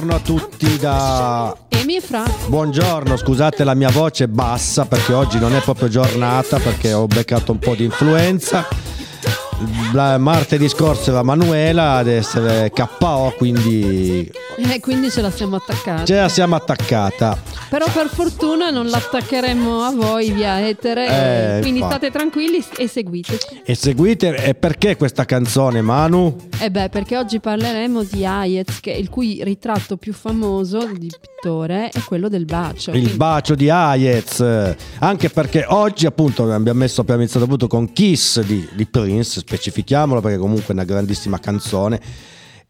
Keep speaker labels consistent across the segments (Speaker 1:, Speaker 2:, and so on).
Speaker 1: Buongiorno a tutti da
Speaker 2: Emi Fra.
Speaker 1: Buongiorno, scusate la mia voce bassa perché oggi non è proprio giornata perché ho beccato un po' di influenza. La- martedì scorso era Manuela ad essere KO, quindi
Speaker 2: E quindi ce la siamo attaccati.
Speaker 1: ce la siamo attaccata.
Speaker 2: Però per fortuna non l'attaccheremo a voi via etere.
Speaker 1: Eh,
Speaker 2: quindi
Speaker 1: infatti.
Speaker 2: state tranquilli e seguiteci.
Speaker 1: E seguite, e perché questa canzone, Manu?
Speaker 2: E beh, perché oggi parleremo di Hayez, che- il cui ritratto più famoso di pittore è quello del bacio.
Speaker 1: Il
Speaker 2: Quindi-
Speaker 1: bacio di Hayez, anche perché oggi appunto abbiamo messo abbiamo iniziato appunto con Kiss di, di Prince, specifichiamolo perché comunque è una grandissima canzone.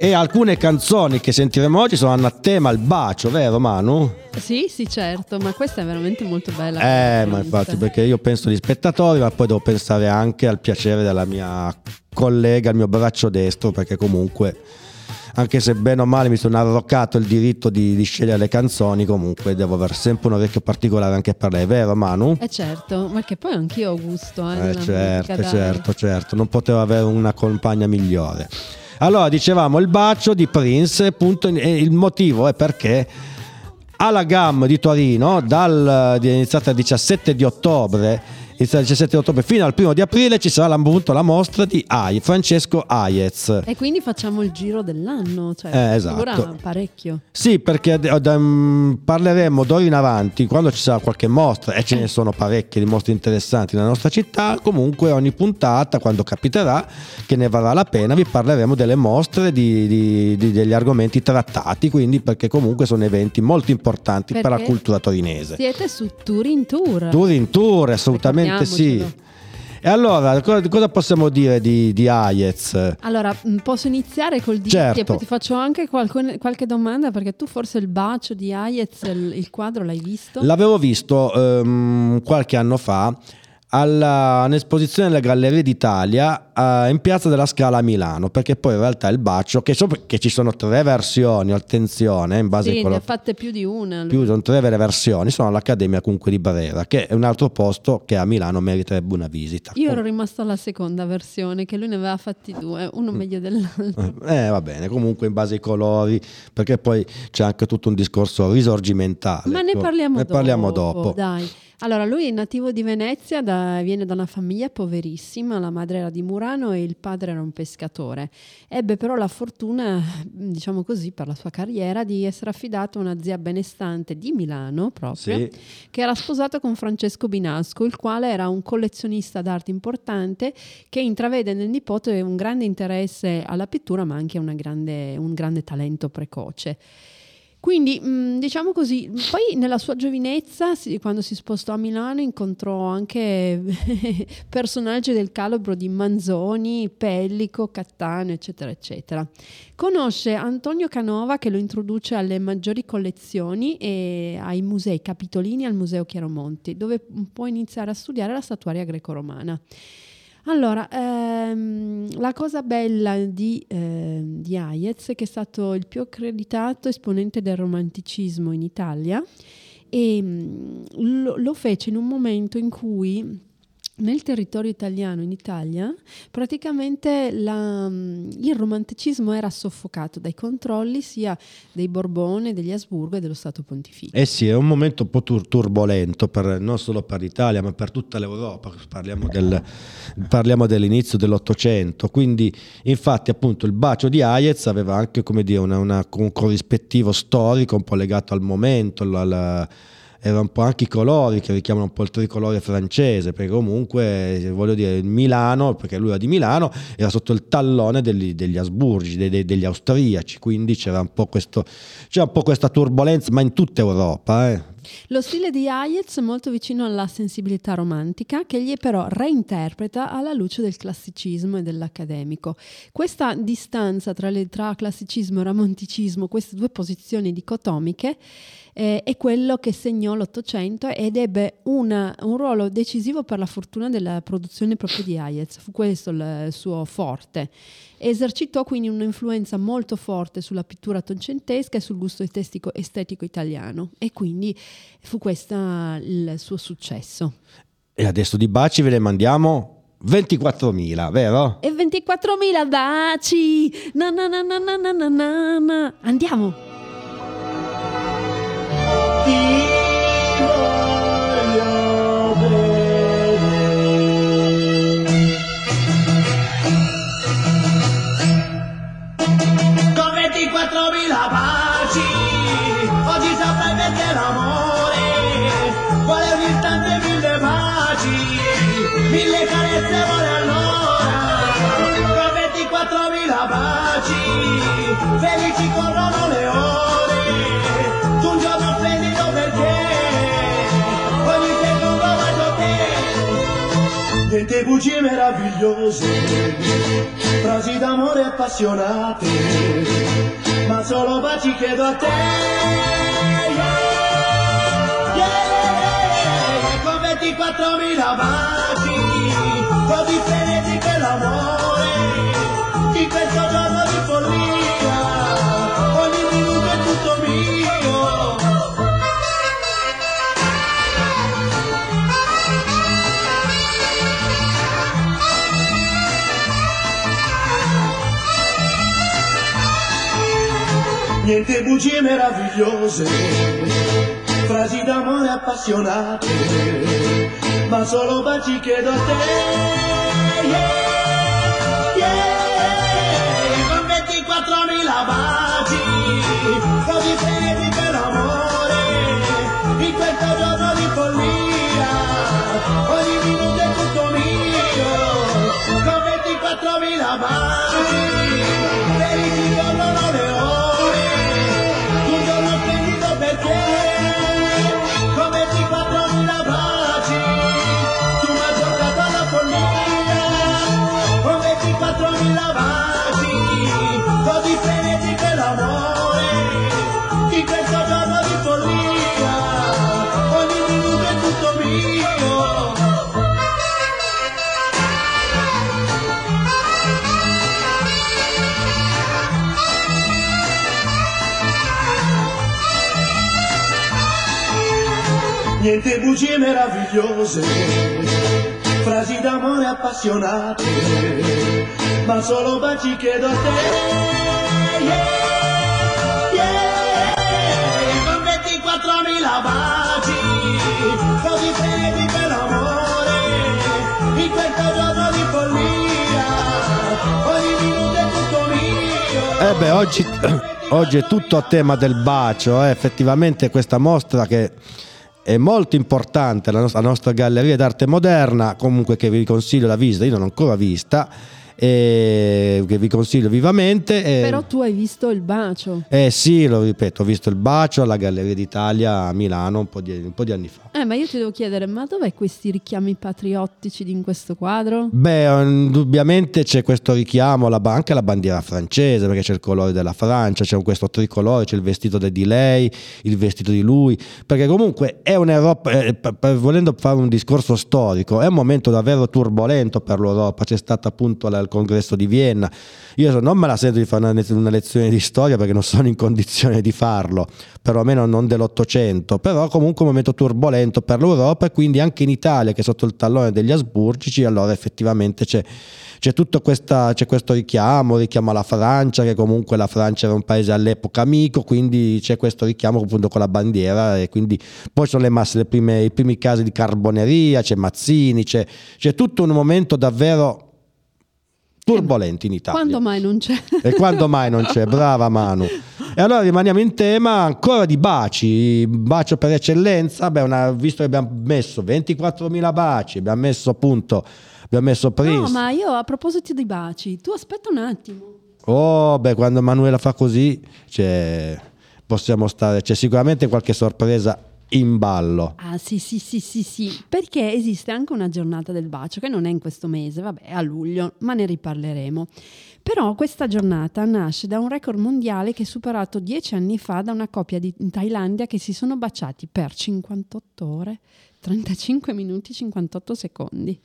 Speaker 1: E alcune canzoni che sentiremo oggi sono a tema il bacio, vero Manu?
Speaker 2: Sì, sì, certo, ma questa è veramente molto bella.
Speaker 1: Eh, ma infatti perché io penso agli spettatori, ma poi devo pensare anche al piacere della mia collega, il mio braccio destro, perché comunque, anche se bene o male mi sono arroccato il diritto di, di scegliere le canzoni, comunque devo avere sempre un orecchio particolare anche per lei, vero Manu?
Speaker 2: Eh certo, perché poi anch'io ho gusto. Eh,
Speaker 1: Eh, certo,
Speaker 2: musica,
Speaker 1: certo, certo, non potevo avere una compagna migliore. Allora, dicevamo il bacio di Prince, appunto, e il motivo è perché alla GAM di Torino, dal, è iniziata il 17 di ottobre, iniziata il 17 di ottobre fino al primo di aprile ci sarà appunto la mostra di Ai, Francesco Aiez.
Speaker 2: E quindi facciamo il giro dell'anno, cioè
Speaker 1: Eh, esatto.
Speaker 2: parecchio.
Speaker 1: Sì, perché mm, parleremo d'ora in avanti, quando ci sarà qualche mostra, e ce ne sono parecchie di mostre interessanti nella nostra città, comunque ogni puntata, quando capiterà, che ne varrà la pena, vi parleremo delle mostre, di- di- di- degli argomenti trattati, quindi perché comunque sono eventi molto importanti per la
Speaker 2: Perché?
Speaker 1: cultura torinese.
Speaker 2: Siete su Tour in Tour.
Speaker 1: Tour in tour, assolutamente sì.
Speaker 2: Ricordiamocelo.
Speaker 1: E allora, co- cosa possiamo dire di, di Hayez?
Speaker 2: Allora, mh, posso iniziare col dirti
Speaker 1: Certo.
Speaker 2: e poi ti faccio anche qualcun- qualche domanda perché tu forse il bacio di Hayez, il, il quadro l'hai visto?
Speaker 1: L'avevo visto ehm, qualche anno fa alla, un'esposizione delle Gallerie d'Italia eh, in Piazza della Scala a Milano, perché poi in realtà il bacio, che, so che ci sono tre versioni, attenzione, in base
Speaker 2: sì,
Speaker 1: a
Speaker 2: ne
Speaker 1: quello
Speaker 2: ha fatte più di una.
Speaker 1: più sono tre vere versioni, sono all'Accademia comunque di Brera, che è un altro posto che a Milano meriterebbe una visita.
Speaker 2: Io ero rimasto alla seconda versione, che lui ne aveva fatti due, uno meglio dell'altro.
Speaker 1: Eh, va bene, comunque in base ai colori, perché poi c'è anche tutto un discorso risorgimentale.
Speaker 2: Ma ne
Speaker 1: ecco.
Speaker 2: parliamo
Speaker 1: ne
Speaker 2: dopo.
Speaker 1: parliamo dopo.
Speaker 2: Dai. Allora, lui è nativo di Venezia, da- viene da una famiglia poverissima, la madre era di Murano e il padre era un pescatore. Ebbe però la fortuna, diciamo così, per la sua carriera di essere affidato a una zia benestante di Milano proprio,
Speaker 1: Sì.
Speaker 2: che era sposato con Francesco Binasco, il quale era un collezionista d'arte importante che intravede nel nipote un grande interesse alla pittura, ma anche una grande- un grande talento precoce. Quindi, mh, diciamo così, poi nella sua giovinezza, quando si spostò a Milano, incontrò anche personaggi del calibro di Manzoni, Pellico, Cattaneo, eccetera, eccetera. Conosce Antonio Canova che lo introduce alle maggiori collezioni e ai musei capitolini al Museo Chiaromonti, dove può iniziare a studiare la statuaria greco-romana. Allora, ehm, la cosa bella di, ehm, di Hayez che è stato il più accreditato esponente del romanticismo in Italia e mm, lo, lo fece in un momento in cui nel territorio italiano, in Italia, praticamente la- mm, il romanticismo era soffocato dai controlli sia dei Borbone, degli Asburgo e dello Stato Pontificio.
Speaker 1: Eh sì, è un momento un po' tur- turbolento, per- non solo per l'Italia, ma per tutta l'Europa. Parliamo, del- parliamo dell'inizio dell'Ottocento. Quindi, infatti, appunto, il bacio di Hayez aveva anche dire, una- una- un corrispettivo storico un po' legato al momento, al- era un po' anche i colori che richiamano un po' il tricolore francese, perché comunque, voglio dire, Milano, perché lui era di Milano, era sotto il tallone degli, degli Asburgi, dei- degli austriaci, quindi c'era un po', questo, c'era un po' questa turbolenza, ma in tutta Europa. eh.
Speaker 2: Lo stile di Hayez è molto vicino alla sensibilità romantica, che egli però reinterpreta alla luce del classicismo e dell'accademico. Questa distanza tra, le- tra classicismo e romanticismo, queste due posizioni dicotomiche, eh, è quello che segnò l'Ottocento ed ebbe una, un ruolo decisivo per la fortuna della produzione proprio di Hayez, fu questo il suo forte. Esercitò quindi un'influenza molto forte sulla pittura tocentesca e sul gusto estetico, estetico italiano e quindi fu questo il suo successo.
Speaker 1: E adesso di baci ve le mandiamo 24.000, vero?
Speaker 2: E 24.000 baci! Na na na na na na na na. Andiamo!
Speaker 3: Mille carezze vuole allora. Con 24.000 baci, felici corrono le ore, tu un giorno splendido perché ogni secondo bacio te. Niente bugie meravigliose, frasi d'amore appassionate, ma solo baci chiedo a te. Yeah, Fue diferente que el amor y que solo lo di por mía, con el. Niente bugie meravigliose, frasi d'amore appassionate. Ma solo baci chiedo a te. Yeah, yeah, con 24.000 baci, così freddi per amore, in questo giorno di follia, ogni minuto è tutto mio, con 24.000 baci, Niente bugie meravigliose, frasi d'amore appassionate, ma solo baci chiedo a te. Yeah, yeah, con 24.000 baci, così freddi per l'amore, in questo giorno di follia, ogni minuto è tutto mio.
Speaker 1: Eh beh, oggi, oggi è tutto a tema del bacio, eh. effettivamente questa mostra che è molto importante, la nostra, la nostra galleria d'arte moderna, comunque che vi consiglio la visita, io non l'ho ancora vista, e che vi consiglio vivamente. e-
Speaker 2: Però tu hai visto il bacio.
Speaker 1: eh sì, lo ripeto, ho visto il bacio alla Galleria d'Italia a Milano un po' di, un po' di anni fa.
Speaker 2: Eh, ma io ti devo chiedere, ma dov'è questi richiami patriottici di in questo quadro?
Speaker 1: Beh, indubbiamente c'è questo richiamo alla, anche alla bandiera francese, perché c'è il colore della Francia, c'è questo tricolore, c'è il vestito di lei, il vestito di lui, perché comunque è un'Europa, eh, per- per- volendo fare un discorso storico, è un momento davvero turbolento per l'Europa, c'è stato appunto la- congresso di Vienna, io non me la sento di fare una, una lezione di storia perché non sono in condizione di farlo, perlomeno non dell'Ottocento, però comunque un momento turbolento per l'Europa e quindi anche in Italia che è sotto il tallone degli asburgici, allora effettivamente c'è, c'è tutto questa, c'è questo richiamo, richiamo alla Francia, che comunque la Francia era un paese all'epoca amico, quindi c'è questo richiamo appunto con la bandiera e quindi poi sono le masse, le prime- i primi casi di carboneria, c'è Mazzini, c'è, c'è tutto un momento davvero turbolento in Italia.
Speaker 2: Quando mai non c'è?
Speaker 1: E quando mai non c'è? Brava Manu. E allora rimaniamo in tema ancora di baci, bacio per eccellenza. Beh, una- visto che abbiamo messo 24.000 baci, abbiamo messo appunto, abbiamo messo Prince.
Speaker 2: No, ma io a proposito di baci, tu aspetta un attimo.
Speaker 1: Oh, beh, quando Manuela fa così, c'è, possiamo stare, c'è sicuramente qualche sorpresa in ballo.
Speaker 2: Ah sì sì sì sì sì, perché esiste anche una giornata del bacio che non è in questo mese, vabbè a luglio, ma ne riparleremo. Però questa giornata nasce da un record mondiale che è superato dieci anni fa da una coppia di, in Thailandia che si sono baciati per 58 ore, 35 minuti 58 secondi.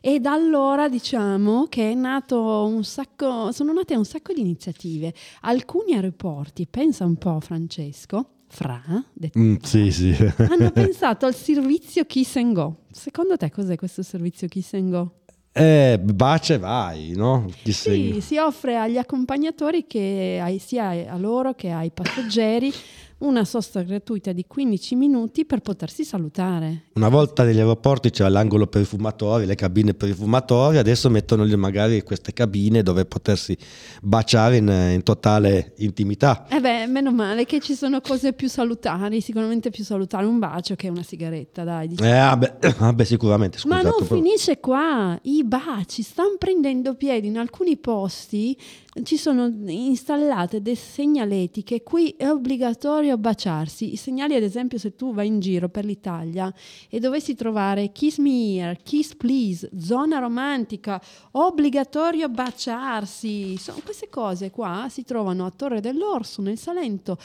Speaker 2: E da allora diciamo che è nato un sacco, sono nate un sacco di iniziative. Alcuni aeroporti, pensa un po' Francesco, Fra, detto
Speaker 1: Mm, sì, sì.
Speaker 2: hanno pensato al servizio Kiss and Go. Secondo te cos'è questo servizio Kiss and Go?
Speaker 1: Eh, bacia e vai, no?
Speaker 2: Sì, si offre agli accompagnatori che ai- sia a loro che ai passeggeri una sosta gratuita di 15 minuti per potersi salutare.
Speaker 1: Una volta negli aeroporti c'era l'angolo per i fumatori, le cabine per i fumatori, adesso mettono magari queste cabine dove potersi baciare in, in totale intimità.
Speaker 2: Eh beh, meno male che ci sono cose più salutari, sicuramente più salutare un bacio che una sigaretta, dai. diciamo.
Speaker 1: Eh, vabbè, vabbè, sicuramente,
Speaker 2: Ma
Speaker 1: scusate.
Speaker 2: non
Speaker 1: poi-
Speaker 2: finisce qua, i baci stanno prendendo piede in alcuni posti, ci sono installate delle segnaletiche, qui è obbligatorio baciarsi. I segnali, ad esempio, se tu vai in giro per l'Italia e dovessi trovare kiss me here, kiss please, zona romantica, obbligatorio baciarsi. Sono queste cose qua si trovano a Torre dell'Orso, nel Salento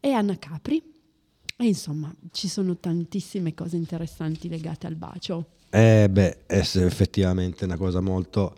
Speaker 2: e a Nacapri. E insomma, ci sono tantissime cose interessanti legate al bacio.
Speaker 1: Eh beh, è effettivamente una cosa molto...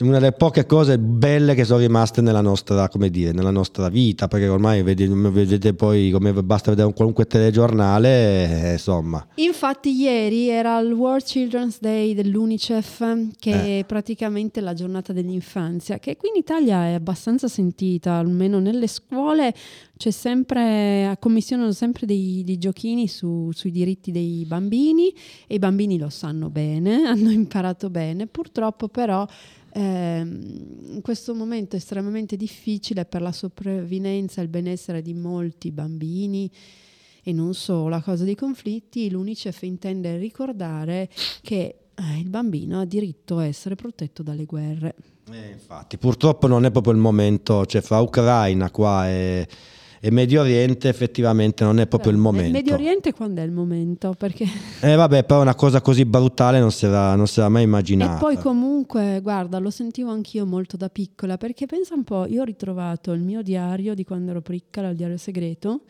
Speaker 1: Una delle poche cose belle che sono rimaste nella nostra, come dire, nella nostra vita, perché ormai vedi- vedete poi come basta vedere un qualunque telegiornale, eh, insomma.
Speaker 2: Infatti ieri era il World Children's Day dell'UNICEF, che è praticamente la giornata dell'infanzia, che qui in Italia è abbastanza sentita, almeno nelle scuole c'è sempre, commissionano sempre dei, dei giochini su- sui diritti dei bambini e i bambini lo sanno bene, hanno imparato bene, purtroppo però ehm, in questo momento estremamente difficile per la sopravvivenza e il benessere di molti bambini e non solo a causa dei conflitti, l'UNICEF intende ricordare che eh, il bambino ha diritto a essere protetto dalle guerre.
Speaker 1: Eh, infatti, purtroppo non è proprio il momento, cioè fra Ucraina qua e, e Medio Oriente effettivamente non è proprio il
Speaker 2: Nel
Speaker 1: momento.
Speaker 2: Medio Oriente quando è il momento? Perché...
Speaker 1: Eh vabbè, però una cosa così brutale non si era, non si era mai immaginata.
Speaker 2: E poi comunque, guarda, lo sentivo anch'io molto da piccola, perché pensa un po', io ho ritrovato il mio diario di quando ero piccola, il diario segreto,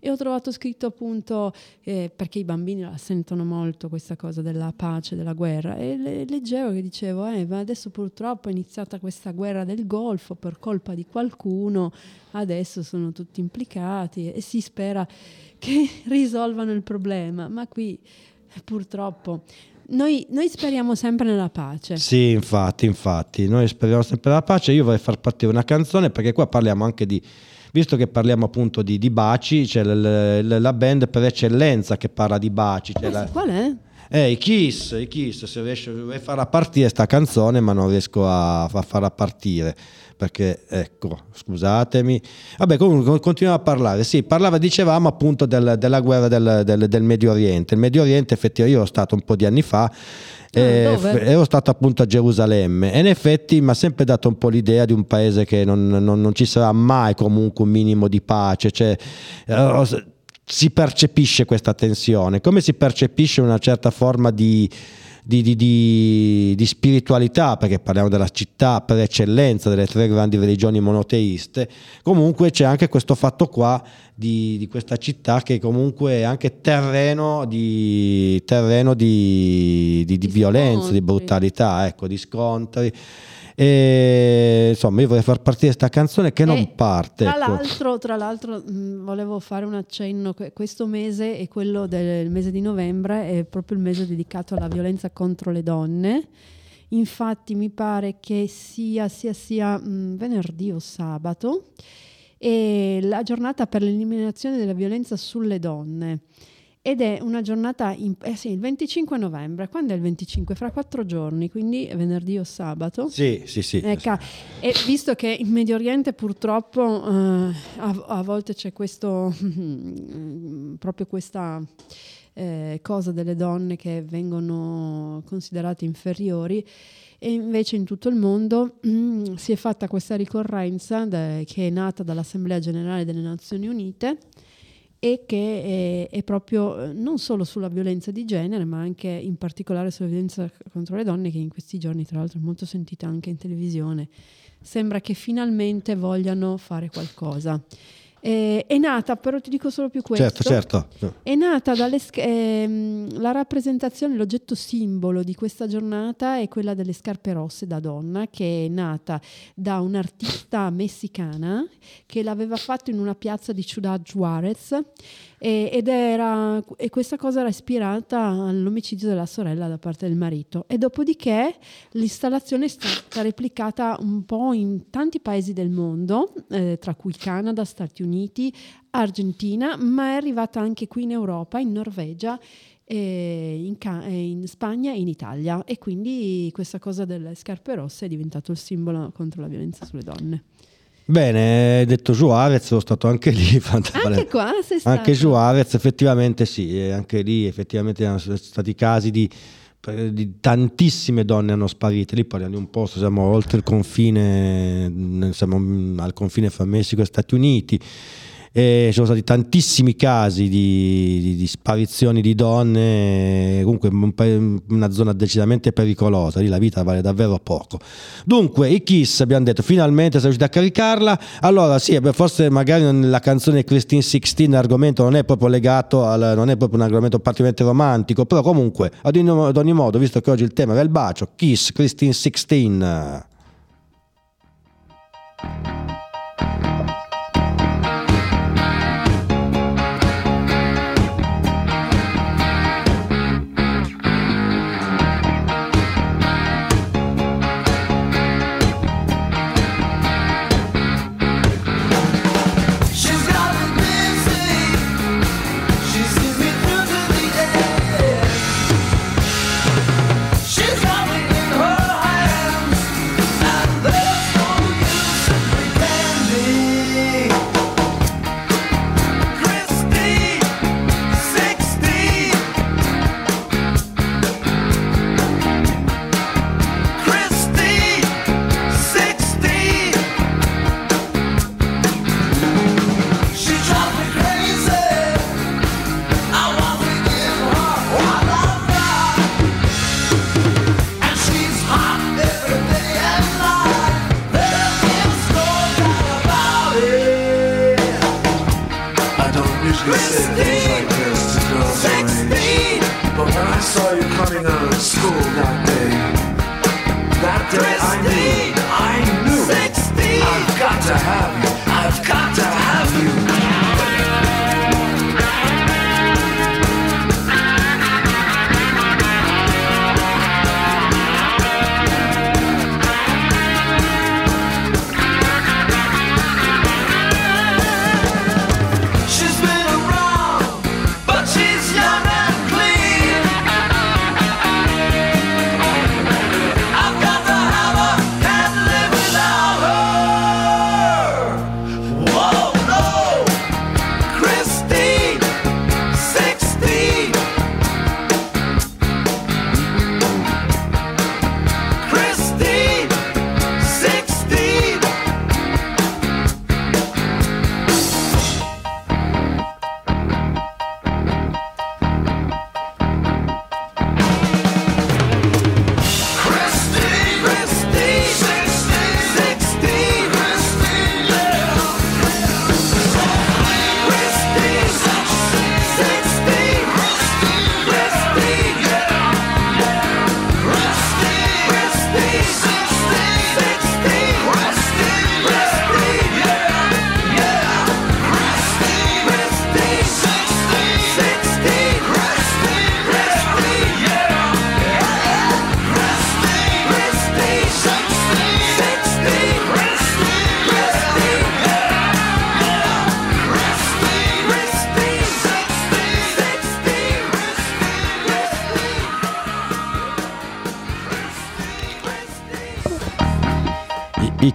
Speaker 2: e ho trovato scritto appunto, eh, perché i bambini la sentono molto questa cosa della pace, della guerra, e le- leggevo che dicevo, eh, ma adesso purtroppo è iniziata questa guerra del Golfo per colpa di qualcuno, adesso sono tutti implicati e si spera che risolvano il problema, ma qui purtroppo... Noi, noi speriamo sempre nella pace.
Speaker 1: Sì, infatti, infatti, noi speriamo sempre la pace. Io vorrei far partire una canzone perché qua parliamo anche di, visto che parliamo appunto di, di baci, c'è l- l- la band per eccellenza che parla di baci.
Speaker 2: Eh
Speaker 1: la-
Speaker 2: qual è?
Speaker 1: Eh, i Kiss, i Kiss, se riesco vorrei farla partire sta canzone ma non riesco a, a farla partire perché ecco, scusatemi. Vabbè, comunque continuiamo a parlare. Sì, parlava, dicevamo appunto del- della guerra del, del- del Medio Oriente. Il Medio Oriente, effettivamente, io ero stato un po' di anni fa. eh,
Speaker 2: dove?
Speaker 1: f- ero stato appunto a Gerusalemme e in effetti mi ha sempre dato un po' l'idea di un paese che non, non- non ci sarà mai comunque un minimo di pace. Cioè, eh, si percepisce questa tensione, come si percepisce una certa forma di, di- di- di- spiritualità, perché parliamo della città per eccellenza delle tre grandi religioni monoteiste, comunque c'è anche questo fatto qua di, di questa città che comunque è anche terreno di, terreno violenza, di brutalità, ecco, di scontri. E, insomma, io vorrei far partire questa canzone che non
Speaker 2: E
Speaker 1: parte.
Speaker 2: Tra
Speaker 1: ecco.
Speaker 2: l'altro, tra l'altro mh, volevo fare un accenno, que- questo mese e quello del mese di novembre è proprio il mese dedicato alla violenza contro le donne. Infatti mi pare che sia sia, sia mh, venerdì o sabato e la giornata per l'eliminazione della violenza sulle donne. Ed è una giornata, in- eh sì, il 25 novembre, quando è il 25? Fra quattro giorni, quindi venerdì o sabato.
Speaker 1: Sì, sì, sì.
Speaker 2: Ecco, e visto che in Medio Oriente purtroppo eh, a, a volte c'è questo, proprio questa eh, cosa delle donne che vengono considerate inferiori e invece in tutto il mondo mm, si è fatta questa ricorrenza da- che è nata dall'Assemblea Generale delle Nazioni Unite e che è, è proprio eh, non solo sulla violenza di genere, ma anche in particolare sulla violenza contro le donne, che in questi giorni, tra l'altro, è molto sentita anche in televisione. Sembra che finalmente vogliano fare qualcosa. Eh, è nata, però ti dico solo più questo.
Speaker 4: Certo, certo.
Speaker 2: È nata dalle sch- ehm, la rappresentazione, l'oggetto simbolo di questa giornata è quella delle scarpe rosse da donna, che è nata da un'artista messicana che l'aveva fatto in una piazza di Ciudad Juarez e, ed era, e questa cosa era ispirata all'omicidio della sorella da parte del marito. E dopodiché l'installazione è stata replicata un po' in tanti paesi del mondo, eh, tra cui Canada, Stati Uniti, Argentina, ma è arrivata anche qui in Europa, in Norvegia. In, Ca- in Spagna e in Italia e quindi questa cosa delle scarpe rosse è diventato il simbolo contro la violenza sulle donne.
Speaker 4: Bene, detto Juarez, sono stato anche lì.
Speaker 2: Anche qua sei stato?
Speaker 4: Anche Juarez, effettivamente sì, anche lì effettivamente erano stati casi di, di tantissime donne hanno sparito. Lì parliamo di un posto, siamo oltre il confine, siamo al confine fra Messico e Stati Uniti. E ci sono stati tantissimi casi di, di, di sparizioni di donne, comunque un una zona decisamente pericolosa, lì la vita vale davvero poco. Dunque, i Kiss abbiamo detto finalmente siamo riusciti a caricarla, allora sì, forse magari la canzone Christine 16 l'argomento non è proprio legato, al, non è proprio un argomento particolarmente romantico, però comunque ad ogni, ad ogni modo, visto che oggi il tema era il bacio, Kiss Christine 16.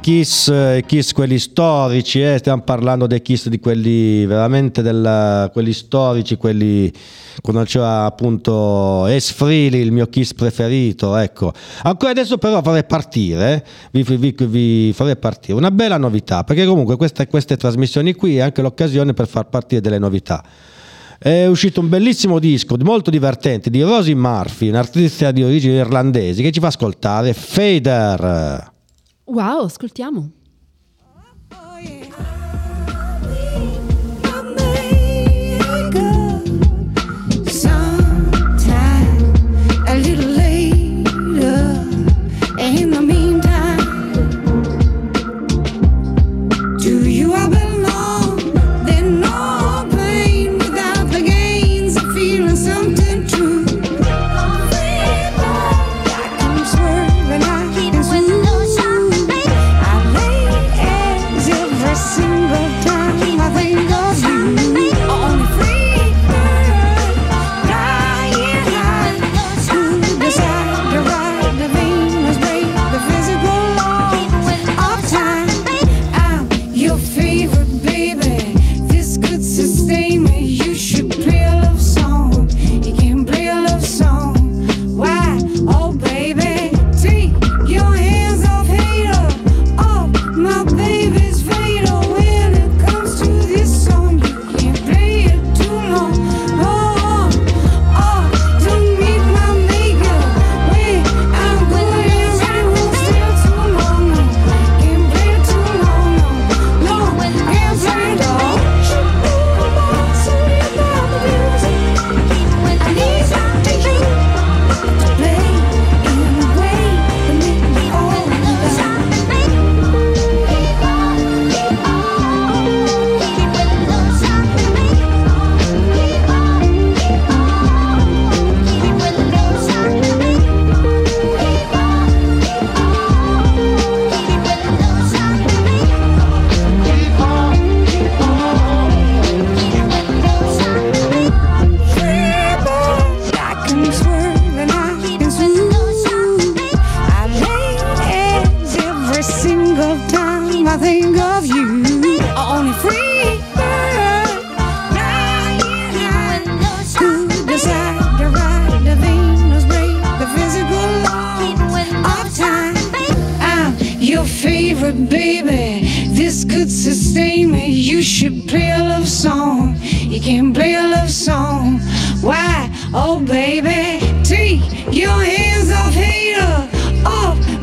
Speaker 4: Kiss, eh, Kiss quelli storici, eh, stiamo parlando dei Kiss di quelli veramente del, quelli storici, quelli quando c'era appunto Es Freely, il mio Kiss preferito, ecco. Ancora adesso però farei partire, vi, vi- vi farei partire una bella novità, perché comunque queste, queste trasmissioni qui è anche l'occasione per far partire delle novità. È uscito un bellissimo disco molto divertente di Rosie Murphy, un'artista di origini irlandesi che ci fa ascoltare Fader.
Speaker 2: Wow, ascoltiamo.
Speaker 5: Oh, yeah.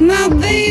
Speaker 5: Nothing.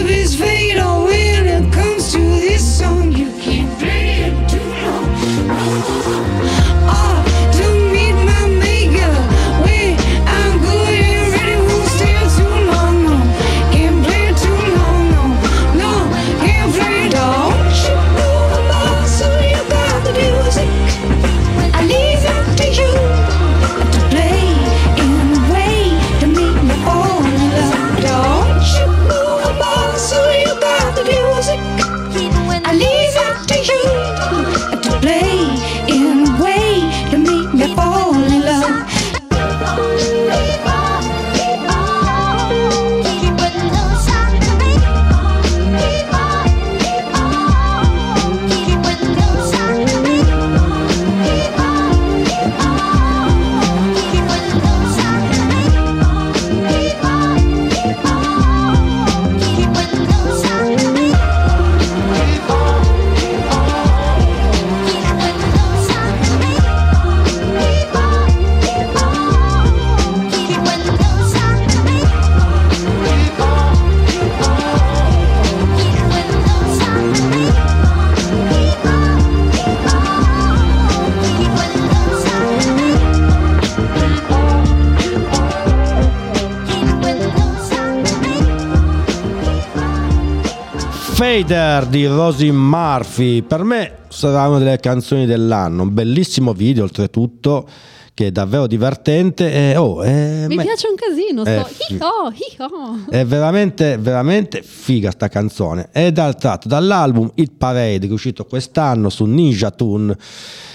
Speaker 5: Fader
Speaker 1: di Rosie Murphy, per me sarà una delle canzoni dell'anno, un bellissimo video oltretutto che è davvero divertente. E oh, è,
Speaker 2: Mi
Speaker 1: ma-
Speaker 2: piace un casino,
Speaker 1: Eh,
Speaker 2: sto hi-ho, hi-ho.
Speaker 1: è veramente veramente figa sta canzone. È dal tratto dall'album Hit Parade che è uscito quest'anno su Ninja Tune.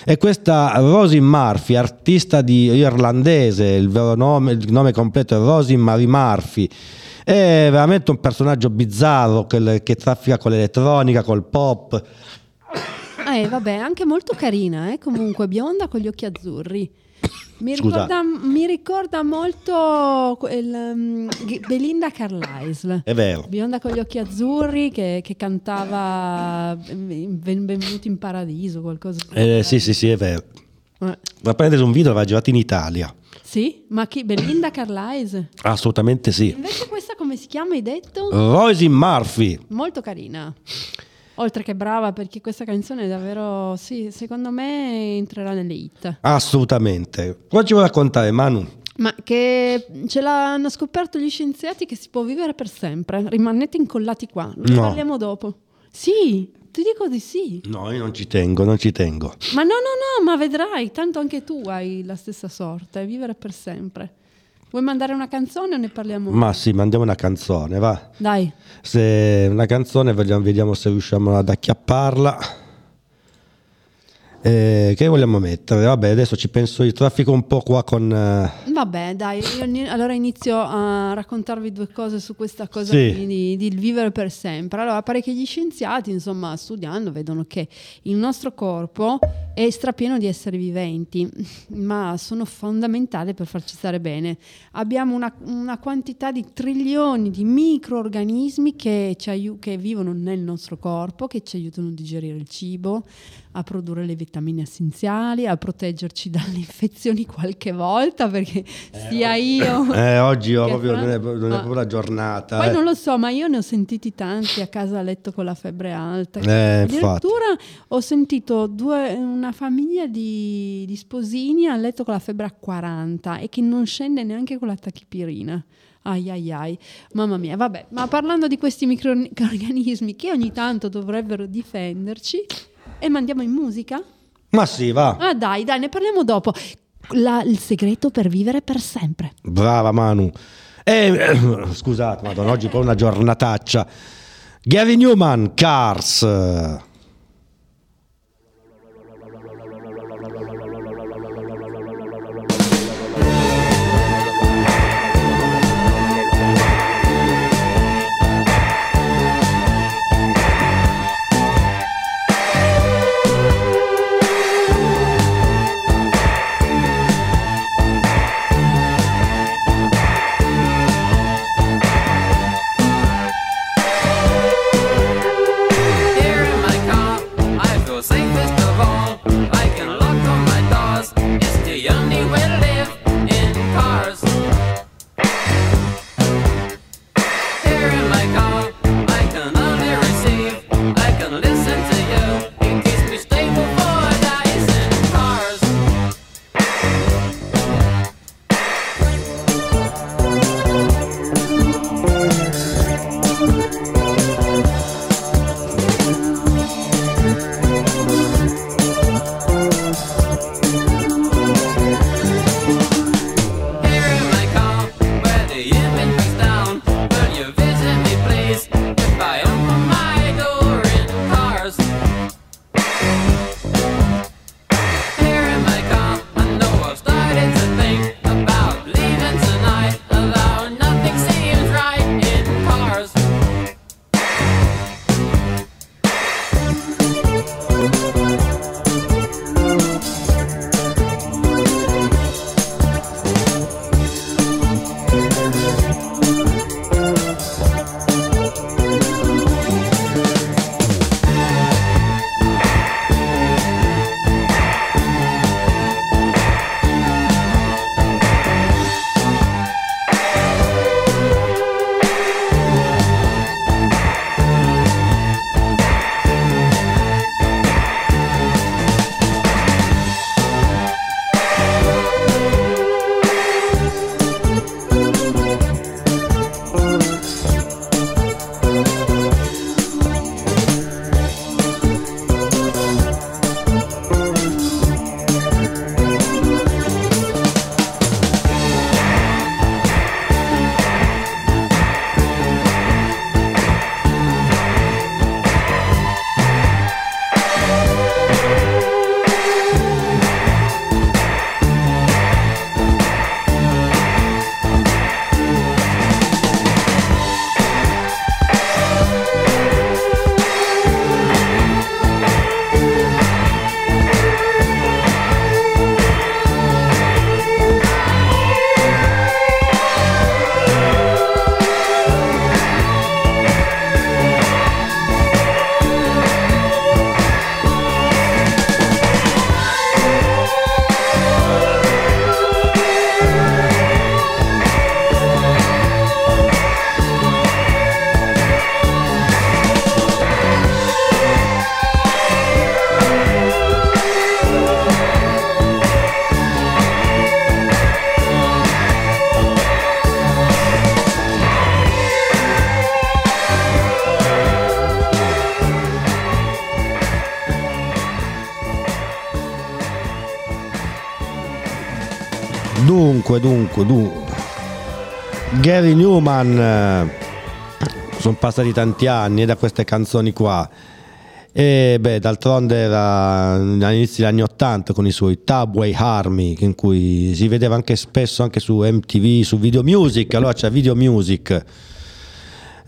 Speaker 1: E questa Rosie Murphy artista di irlandese il vero nome, il nome completo è Rosie Marie Murphy è veramente un personaggio bizzarro che, che traffica con l'elettronica col pop
Speaker 2: Eh, vabbè, anche molto carina, eh? comunque bionda con gli occhi azzurri. Mi ricorda, mi ricorda molto quel, um, G- Belinda Carlisle.
Speaker 1: è vero
Speaker 2: Bionda con gli occhi azzurri che, che cantava Ben- Benvenuti in Paradiso, qualcosa.
Speaker 1: Eh, sì sì sì è vero ma prendere un video va girato in Italia
Speaker 2: Sì? Ma chi? Belinda Carlisle?
Speaker 1: assolutamente sì
Speaker 2: Invece questa come si chiama, hai detto?
Speaker 1: Rosie Murphy
Speaker 2: Molto carina. Oltre che brava, perché questa canzone è davvero, sì, secondo me entrerà nelle hit.
Speaker 1: assolutamente cosa ci vuoi raccontare Manu?
Speaker 2: Ma che ce l'hanno scoperto gli scienziati che si può vivere per sempre. Rimanete incollati qua. Ne
Speaker 1: No.
Speaker 2: parliamo dopo. Sì, ti dico di sì.
Speaker 1: No, io non ci tengo, non ci tengo.
Speaker 2: Ma no, no, no, ma vedrai, tanto anche tu hai la stessa sorte, vivere per sempre. Vuoi mandare una canzone o ne parliamo?
Speaker 1: Ma sì, mandiamo una canzone, va.
Speaker 2: Dai,
Speaker 1: Se una canzone, vediamo, vediamo se riusciamo ad acchiapparla. Eh, che vogliamo mettere? Vabbè, adesso ci penso io, traffico un po' qua con... eh,
Speaker 2: vabbè, dai, io allora inizio a raccontarvi due cose su questa cosa
Speaker 1: Sì.
Speaker 2: di, di vivere per sempre. Allora, pare che gli scienziati, insomma, studiando, vedono che il nostro corpo è strapieno di esseri viventi, ma sono fondamentali per farci stare bene. Abbiamo una, una quantità di trilioni di microorganismi che, ci aiu- che vivono nel nostro corpo, che ci aiutano a digerire il cibo, a produrre le vitamine essenziali, a proteggerci dalle infezioni qualche volta, perché sia io...
Speaker 1: eh, oggi ho proprio,
Speaker 2: Fran-
Speaker 1: non è, non è
Speaker 2: Ah.
Speaker 1: proprio la giornata.
Speaker 2: Poi
Speaker 1: eh.
Speaker 2: non lo so, ma io ne ho sentiti tanti a casa a letto con la febbre alta.
Speaker 1: Eh, infatti.
Speaker 2: Addirittura ho sentito due- una famiglia di, di sposini a letto con la febbre a 40 e che non scende neanche con la tachipirina. Ai ai ai, mamma mia, vabbè, ma parlando di questi microorganismi che ogni tanto dovrebbero difenderci, e mandiamo in musica?
Speaker 1: Ma sì, va.
Speaker 2: Ah dai, dai, ne parliamo dopo. La- il segreto per vivere per sempre.
Speaker 1: Brava Manu. Eh, scusate, madonna, oggi proprio una giornataccia. Gary Newman, Cars. Dunque, dunque, dunque. Gary Newman. Sono passati tanti anni da queste canzoni qua. E beh, d'altronde era all'inizio degli anni Ottanta con i suoi Tubway Army, in cui si vedeva anche spesso anche su MTV, su Video Music. Allora c'è Video Music.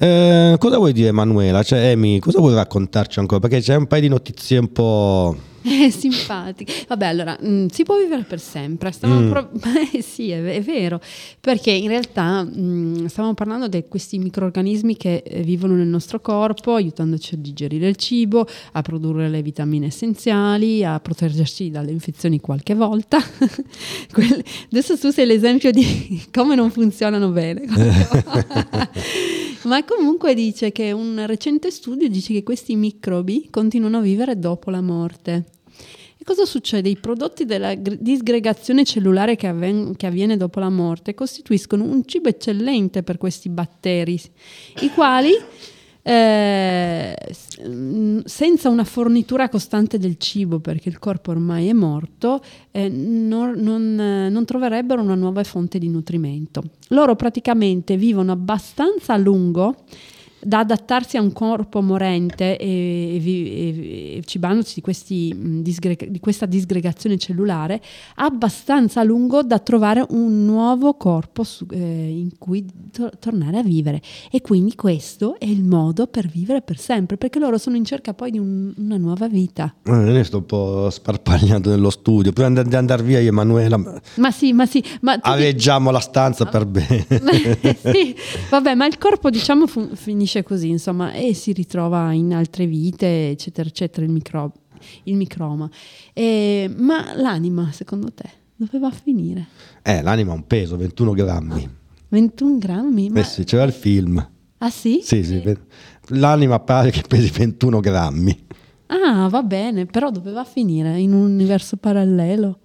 Speaker 1: Eh, cosa vuoi dire Manuela? Cioè, Amy, cosa vuoi raccontarci ancora? Perché c'è un paio di notizie un po'...
Speaker 2: È simpatico. Vabbè, allora, mm, si può vivere per sempre.
Speaker 1: Mm.
Speaker 2: pro- eh, sì, è, è vero, perché in realtà mm, stavamo parlando di questi microrganismi che eh, vivono nel nostro corpo, aiutandoci a digerire il cibo, a produrre le vitamine essenziali, a proteggerci dalle infezioni qualche volta. Quel- Adesso tu sei l'esempio di come non funzionano bene. Ma comunque dice che un recente studio dice che questi microbi continuano a vivere dopo la morte. E cosa succede? I prodotti della gr- disgregazione cellulare che, avven- che avviene dopo la morte costituiscono un cibo eccellente per questi batteri, i quali, eh, senza una fornitura costante del cibo, perché il corpo ormai è morto, eh, non, non, non troverebbero una nuova fonte di nutrimento. Loro praticamente vivono abbastanza a lungo da adattarsi a un corpo morente e, e e- cibandosi di, questi, disgre- di questa disgregazione cellulare abbastanza a lungo da trovare un nuovo corpo su- eh, in cui to- tornare a vivere e quindi questo è il modo per vivere per sempre perché loro sono in cerca poi di un- una nuova vita
Speaker 1: Eh, sto un po' sparpagliando nello studio. Prima di andare via Emanuela
Speaker 2: ma sì ma sì ma tu ti-
Speaker 1: la stanza per bene.
Speaker 2: sì, vabbè, ma il corpo diciamo fu- finisce così, insomma, e si ritrova in altre vite, eccetera, eccetera, il, micro- il microma. E- ma l'anima, secondo te, dove va a finire?
Speaker 1: Eh, l'anima ha un peso, 21 grammi.
Speaker 2: 21 grammi? Ma-
Speaker 1: Eh sì, c'era il film.
Speaker 2: Ah sì?
Speaker 1: Sì, sì. L'anima pare che pesi 21 grammi.
Speaker 2: Ah, va bene, però dove va a finire? In un universo parallelo?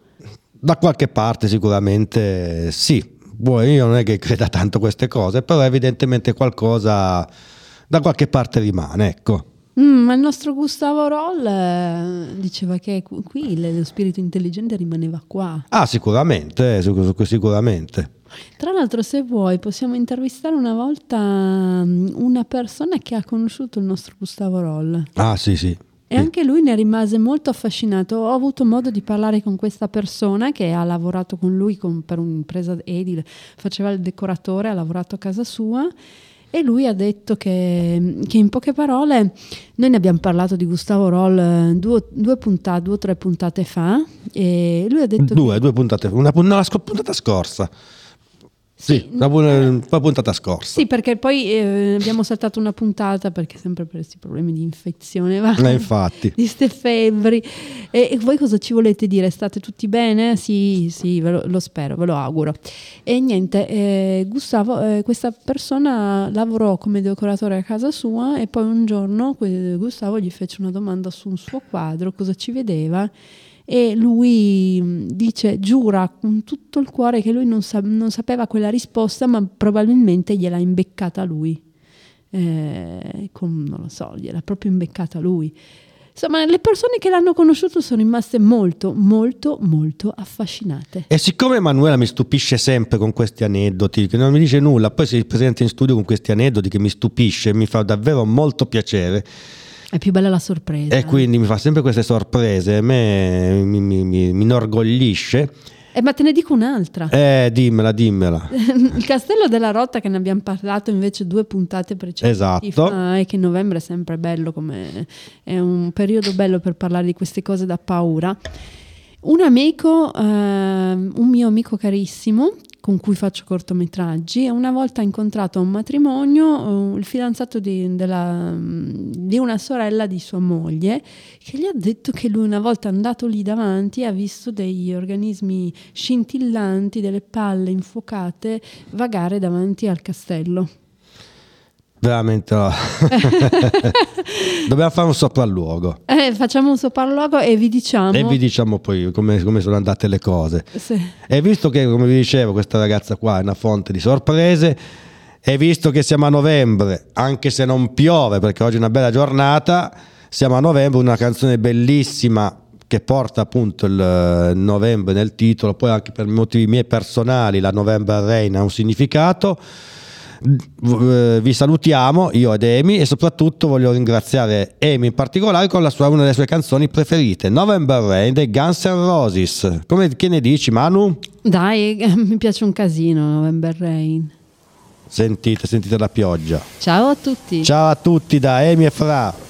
Speaker 1: Da qualche parte sicuramente sì. Boh, io non è che creda tanto a queste cose, però evidentemente qualcosa da qualche parte rimane, ecco.
Speaker 2: Mm, ma il nostro Gustavo Roll eh, diceva che qu- qui le- lo spirito intelligente rimaneva qua.
Speaker 1: Ah, sicuramente, eh, sic- sicuramente.
Speaker 2: Tra l'altro, se vuoi, possiamo intervistare una volta mm, una persona che ha conosciuto il nostro Gustavo Roll.
Speaker 1: Ah, sì, sì.
Speaker 2: E anche lui ne rimase molto affascinato. Ho avuto modo di parlare con questa persona che ha lavorato con lui con- per un'impresa edile, faceva il decoratore, ha lavorato a casa sua. E lui ha detto che, che in poche parole, noi ne abbiamo parlato di Gustavo Roll eh, due, due puntate, due o tre puntate fa, e lui ha detto
Speaker 1: Due, due puntate, una, la sco- puntata scorsa. Sì, una, pun- una puntata scorsa.
Speaker 2: Sì, perché poi eh, abbiamo saltato una puntata perché sempre per questi problemi di infezione, va?
Speaker 1: Eh, infatti.
Speaker 2: di ste febbri. E, e voi cosa ci volete dire? State tutti bene? Sì, sì, lo, lo spero, ve lo auguro. E niente, eh, Gustavo, eh, questa persona lavorò come decoratore a casa sua e poi un giorno Gustavo gli fece una domanda su un suo quadro, cosa ci vedeva. E lui mh, dice, giura con tutto il cuore che lui non, sa- non sapeva quella risposta, ma probabilmente gliel'ha imbeccata lui. Eh, con- non lo so, gliel'ha proprio imbeccata lui. Insomma, le persone che l'hanno conosciuto sono rimaste molto, molto, molto affascinate.
Speaker 1: E siccome Emanuela mi stupisce sempre con questi aneddoti, che non mi dice nulla, poi si presenta in studio con questi aneddoti che mi stupisce, mi fa davvero molto piacere
Speaker 2: È più bella la sorpresa.
Speaker 1: e quindi mi fa sempre queste sorprese, a me mi, mi- mi- mi inorgoglisce.
Speaker 2: Eh, ma te ne dico un'altra.
Speaker 1: Eh, dimmela, dimmela.
Speaker 2: Il castello della Rotta che ne abbiamo parlato invece due puntate precedenti
Speaker 1: Esatto.
Speaker 2: fa, e che novembre è sempre bello come è un periodo bello per parlare di queste cose da paura. Un amico, ehm, un mio amico carissimo con cui faccio cortometraggi, una volta ha incontrato a un matrimonio eh, il fidanzato di, della- di una sorella di sua moglie che gli ha detto che lui una volta andato lì davanti ha visto degli organismi scintillanti, delle palle infuocate vagare davanti al castello.
Speaker 1: Veramente. no. Dobbiamo fare un sopralluogo.
Speaker 2: Eh, facciamo un sopralluogo e vi diciamo...
Speaker 1: E vi diciamo poi come, come sono andate le cose.
Speaker 2: Sì.
Speaker 1: E visto che, come vi dicevo, questa ragazza qua è una fonte di sorprese, e visto che siamo a novembre, anche se non piove, perché oggi è una bella giornata, siamo a novembre, una canzone bellissima che porta appunto il novembre nel titolo, poi anche per motivi miei personali la November Rain ha un significato. Vi salutiamo, io ed Amy, e soprattutto voglio ringraziare Amy in particolare con la sua, una delle sue canzoni preferite, November Rain dei Guns N' Roses. Come che ne dici, Manu?
Speaker 2: Dai, mi piace un casino November Rain.
Speaker 1: Sentite, sentite la pioggia.
Speaker 2: Ciao a tutti.
Speaker 1: Ciao a tutti da Amy e Fra.